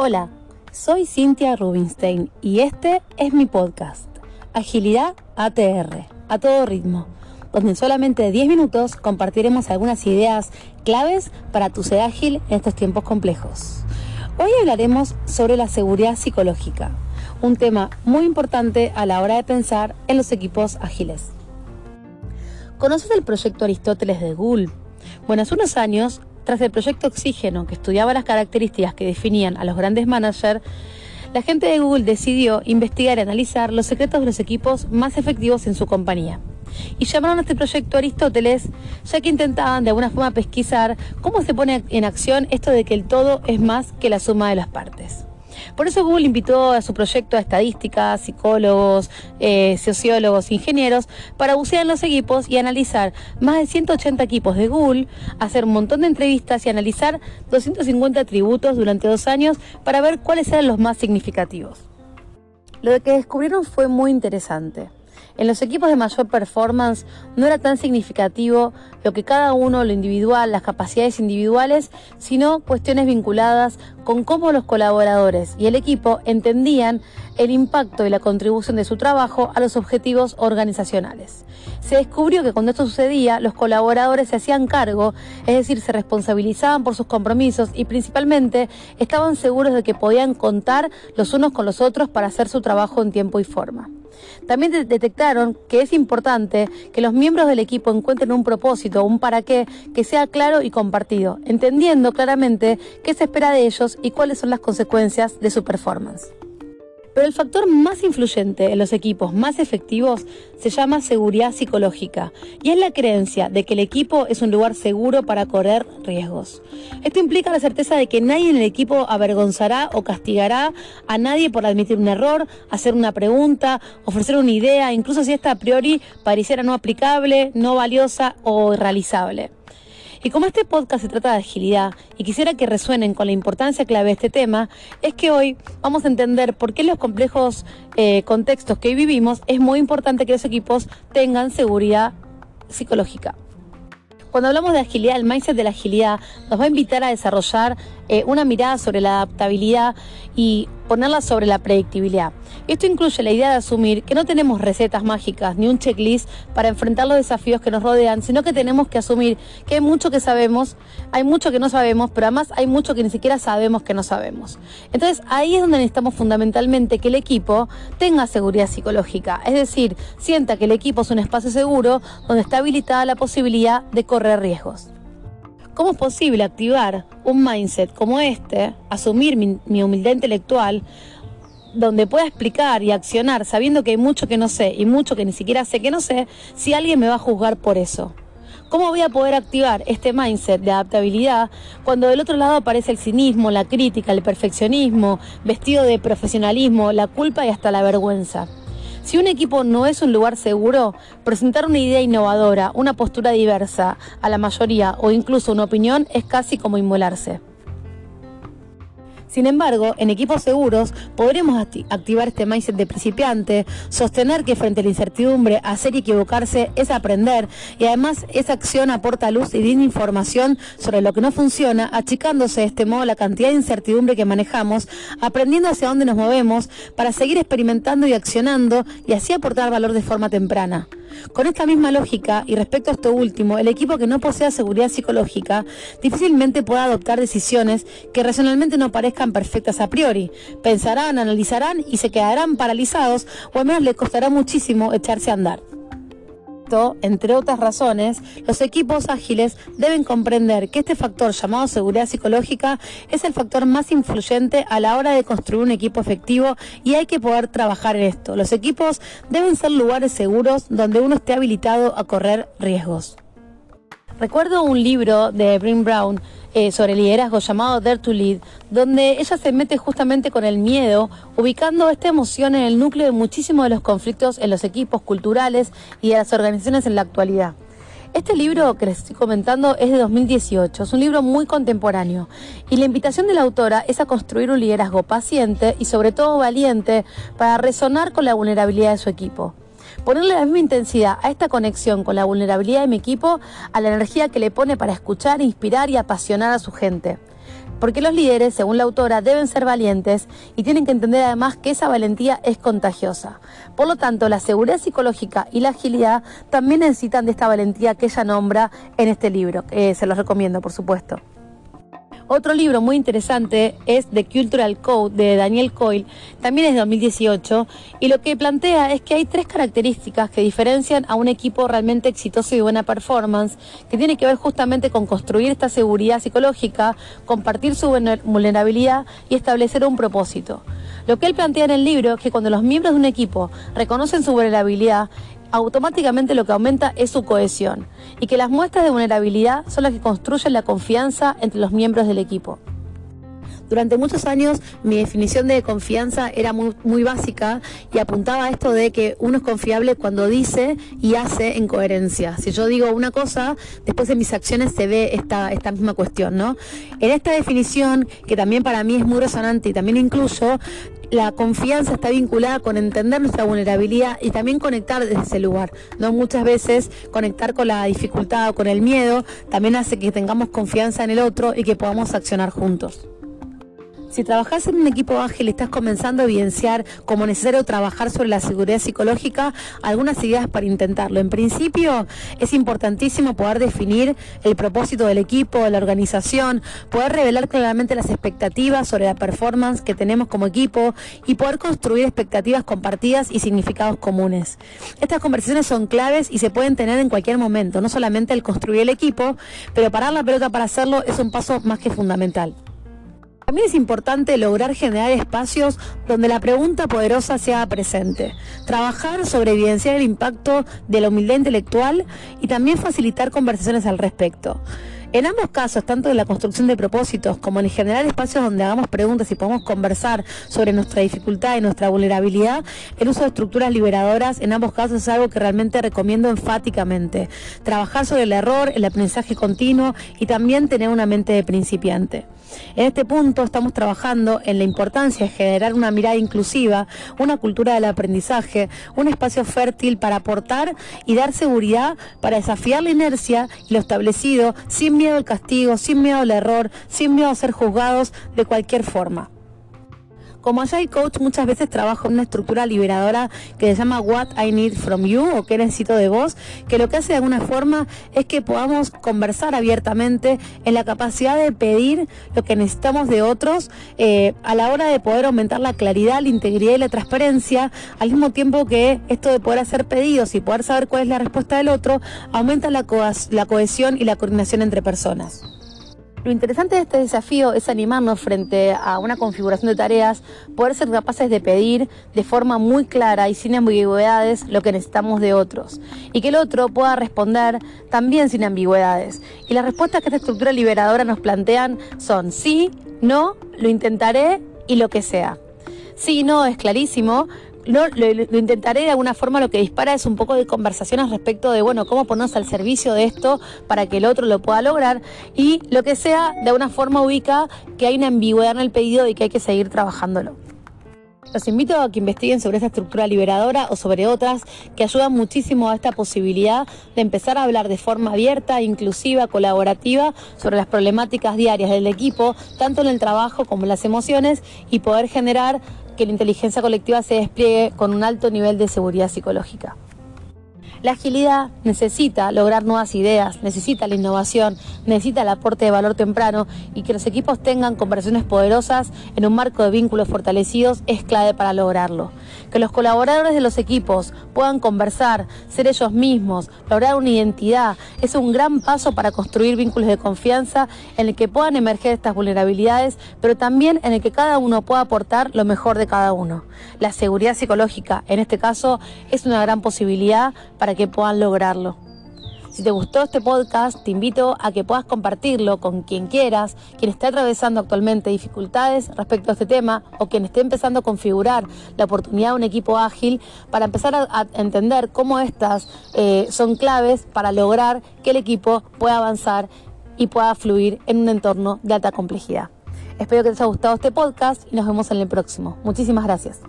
Hola, soy Cintia Rubinstein y este es mi podcast, Agilidad ATR, a todo ritmo, donde en solamente 10 minutos compartiremos algunas ideas claves para tu ser ágil en estos tiempos complejos. Hoy hablaremos sobre la seguridad psicológica, un tema muy importante a la hora de pensar en los equipos ágiles. ¿Conoces el proyecto Aristóteles de Google? Bueno, hace unos años tras el proyecto Oxígeno, que estudiaba las características que definían a los grandes managers, la gente de Google decidió investigar y analizar los secretos de los equipos más efectivos en su compañía. Y llamaron a este proyecto Aristóteles, ya que intentaban de alguna forma pesquisar cómo se pone en acción esto de que el todo es más que la suma de las partes. Por eso Google invitó a su proyecto a estadísticas, psicólogos, eh, sociólogos, ingenieros, para bucear en los equipos y analizar más de 180 equipos de Google, hacer un montón de entrevistas y analizar 250 atributos durante dos años para ver cuáles eran los más significativos. Lo que descubrieron fue muy interesante. En los equipos de mayor performance no era tan significativo lo que cada uno, lo individual, las capacidades individuales, sino cuestiones vinculadas con cómo los colaboradores y el equipo entendían el impacto y la contribución de su trabajo a los objetivos organizacionales. Se descubrió que cuando esto sucedía, los colaboradores se hacían cargo, es decir, se responsabilizaban por sus compromisos y principalmente estaban seguros de que podían contar los unos con los otros para hacer su trabajo en tiempo y forma. También detectaron que es importante que los miembros del equipo encuentren un propósito, un para qué, que sea claro y compartido, entendiendo claramente qué se espera de ellos y cuáles son las consecuencias de su performance. Pero el factor más influyente en los equipos más efectivos se llama seguridad psicológica y es la creencia de que el equipo es un lugar seguro para correr riesgos. Esto implica la certeza de que nadie en el equipo avergonzará o castigará a nadie por admitir un error, hacer una pregunta, ofrecer una idea, incluso si esta a priori pareciera no aplicable, no valiosa o irrealizable. Y como este podcast se trata de agilidad y quisiera que resuenen con la importancia clave de este tema, es que hoy vamos a entender por qué en los complejos eh, contextos que hoy vivimos es muy importante que los equipos tengan seguridad psicológica. Cuando hablamos de agilidad, el mindset de la agilidad nos va a invitar a desarrollar eh, una mirada sobre la adaptabilidad y ponerla sobre la predictibilidad. Esto incluye la idea de asumir que no tenemos recetas mágicas ni un checklist para enfrentar los desafíos que nos rodean, sino que tenemos que asumir que hay mucho que sabemos, hay mucho que no sabemos, pero además hay mucho que ni siquiera sabemos que no sabemos. Entonces ahí es donde necesitamos fundamentalmente que el equipo tenga seguridad psicológica, es decir, sienta que el equipo es un espacio seguro donde está habilitada la posibilidad de correr riesgos. ¿Cómo es posible activar un mindset como este, asumir mi, humildad intelectual, donde pueda explicar y accionar sabiendo que hay mucho que no sé y mucho que ni siquiera sé que no sé, si alguien me va a juzgar por eso? ¿Cómo voy a poder activar este mindset de adaptabilidad cuando del otro lado aparece el cinismo, la crítica, el perfeccionismo, vestido de profesionalismo, la culpa y hasta la vergüenza? Si un equipo no es un lugar seguro, presentar una idea innovadora, una postura diversa a la mayoría o incluso una opinión es casi como inmolarse. Sin embargo, en equipos seguros podremos activar este mindset de principiante, sostener que frente a la incertidumbre hacer y equivocarse es aprender y además esa acción aporta luz y da información sobre lo que no funciona, achicándose de este modo la cantidad de incertidumbre que manejamos, aprendiendo hacia dónde nos movemos para seguir experimentando y accionando y así aportar valor de forma temprana. Con esta misma lógica, y respecto a esto último, el equipo que no posea seguridad psicológica difícilmente pueda adoptar decisiones que racionalmente no parezcan perfectas a priori. Pensarán, analizarán y se quedarán paralizados o al menos les costará muchísimo echarse a andar entre otras razones, los equipos ágiles deben comprender que este factor llamado seguridad psicológica es el factor más influyente a la hora de construir un equipo efectivo y hay que poder trabajar en esto. Los equipos deben ser lugares seguros donde uno esté habilitado a correr riesgos. Recuerdo un libro de Brin Brown eh, sobre liderazgo llamado Dare to Lead, donde ella se mete justamente con el miedo, ubicando esta emoción en el núcleo de muchísimos de los conflictos en los equipos culturales y de las organizaciones en la actualidad. Este libro que les estoy comentando es de 2018, es un libro muy contemporáneo y la invitación de la autora es a construir un liderazgo paciente y sobre todo valiente para resonar con la vulnerabilidad de su equipo ponerle la misma intensidad a esta conexión con la vulnerabilidad de mi equipo, a la energía que le pone para escuchar, inspirar y apasionar a su gente. Porque los líderes, según la autora, deben ser valientes y tienen que entender además que esa valentía es contagiosa. Por lo tanto, la seguridad psicológica y la agilidad también necesitan de esta valentía que ella nombra en este libro. se los recomiendo, por supuesto. Otro libro muy interesante es The Cultural Code de Daniel Coyle, también es de 2018, y lo que plantea es que hay tres características que diferencian a un equipo realmente exitoso y buena performance, que tiene que ver justamente con construir esta seguridad psicológica, compartir su vulnerabilidad y establecer un propósito. Lo que él plantea en el libro es que cuando los miembros de un equipo reconocen su vulnerabilidad, automáticamente lo que aumenta es su cohesión y que las muestras de vulnerabilidad son las que construyen la confianza entre los miembros del equipo. Durante muchos años mi definición de confianza era muy, muy, básica y apuntaba a esto de que uno es confiable cuando dice y hace en coherencia. Si yo digo una cosa, después en mis acciones se ve esta, esta misma cuestión, ¿no? En esta definición, que también para mí es muy resonante y también incluyo, la confianza está vinculada con entender nuestra vulnerabilidad y también conectar desde ese lugar. No muchas veces conectar con la dificultad o con el miedo también hace que tengamos confianza en el otro y que podamos accionar juntos. Si trabajas en un equipo ágil y estás comenzando a evidenciar como necesario trabajar sobre la seguridad psicológica, algunas ideas para intentarlo. En principio, es importantísimo poder definir el propósito del equipo, de la organización, poder revelar claramente las expectativas sobre la performance que tenemos como equipo y poder construir expectativas compartidas y significados comunes. Estas conversaciones son claves y se pueden tener en cualquier momento, no solamente el construir el equipo, pero parar la pelota para hacerlo es un paso más que fundamental. También es importante lograr generar espacios donde la pregunta poderosa sea presente, trabajar sobre evidenciar el impacto de la humildad intelectual y también facilitar conversaciones al respecto. En ambos casos, tanto en la construcción de propósitos como en generar espacios donde hagamos preguntas y podamos conversar sobre nuestra dificultad y nuestra vulnerabilidad, el uso de estructuras liberadoras en ambos casos es algo que realmente recomiendo enfáticamente. Trabajar sobre el error, el aprendizaje continuo y también tener una mente de principiante. En este punto estamos trabajando en la importancia de generar una mirada inclusiva, una cultura del aprendizaje, un espacio fértil para aportar y dar seguridad para desafiar la inercia y lo establecido sin miedo al castigo, sin miedo al error, sin miedo a ser juzgados de cualquier forma. Como Agile Coach muchas veces trabajo en una estructura liberadora que se llama What I Need From You o qué necesito de vos, que lo que hace de alguna forma es que podamos conversar abiertamente en la capacidad de pedir lo que necesitamos de otros eh, a la hora de poder aumentar la claridad, la integridad y la transparencia, al mismo tiempo que esto de poder hacer pedidos y poder saber cuál es la respuesta del otro, aumenta la, la cohesión y la coordinación entre personas. Lo interesante de este desafío es animarnos frente a una configuración de tareas, poder ser capaces de pedir de forma muy clara y sin ambigüedades lo que necesitamos de otros y que el otro pueda responder también sin ambigüedades. Y las respuestas que esta estructura liberadora nos plantean son sí, no, lo intentaré y lo que sea. Sí, no, es clarísimo, lo, intentaré de alguna forma, lo que dispara es un poco de conversaciones respecto de, bueno, cómo ponernos al servicio de esto para que el otro lo pueda lograr y lo que sea, de alguna forma ubica que hay una ambigüedad en el pedido y que hay que seguir trabajándolo. Los invito a que investiguen sobre esta estructura liberadora o sobre otras que ayudan muchísimo a esta posibilidad de empezar a hablar de forma abierta, inclusiva, colaborativa sobre las problemáticas diarias del equipo, tanto en el trabajo como en las emociones, y poder generar que la inteligencia colectiva se despliegue con un alto nivel de seguridad psicológica. La agilidad necesita lograr nuevas ideas, necesita la innovación, necesita el aporte de valor temprano y que los equipos tengan conversaciones poderosas en un marco de vínculos fortalecidos es clave para lograrlo. Que los colaboradores de los equipos puedan conversar, ser ellos mismos, lograr una identidad, es un gran paso para construir vínculos de confianza en el que puedan emerger estas vulnerabilidades, pero también en el que cada uno pueda aportar lo mejor de cada uno. La seguridad psicológica, en este caso, es una gran posibilidad para para que puedan lograrlo. Si te gustó este podcast, te invito a que puedas compartirlo con quien quieras, quien esté atravesando actualmente dificultades respecto a este tema o quien esté empezando a configurar la oportunidad de un equipo ágil para empezar a, entender cómo estas eh, son claves para lograr que el equipo pueda avanzar y pueda fluir en un entorno de alta complejidad. Espero que te haya gustado este podcast y nos vemos en el próximo. Muchísimas gracias.